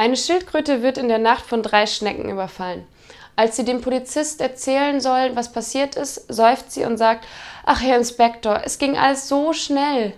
Eine Schildkröte wird in der Nacht von drei Schnecken überfallen. Als sie dem Polizist erzählen soll, was passiert ist, seufzt sie und sagt, ach Herr Inspektor, es ging alles so schnell.